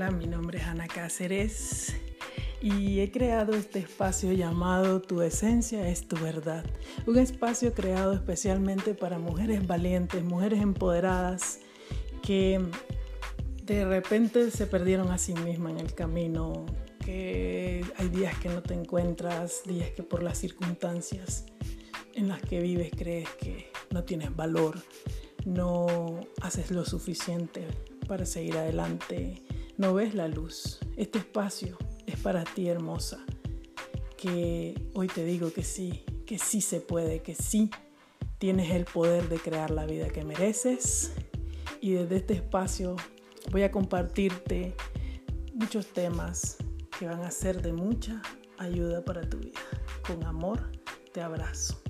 Hola, mi nombre es Ana Cáceres y he creado este espacio llamado Tu esencia es tu verdad. Un espacio creado especialmente para mujeres valientes, mujeres empoderadas que de repente se perdieron a sí mismas en el camino, que hay días que no te encuentras, días que por las circunstancias en las que vives crees que no tienes valor, no haces lo suficiente para seguir adelante, no ves la luz. Este espacio es para ti, hermosa, que hoy te digo que sí, que sí se puede, que sí tienes el poder de crear la vida que mereces. Y desde este espacio voy a compartirte muchos temas que van a ser de mucha ayuda para tu vida. Con amor, te abrazo.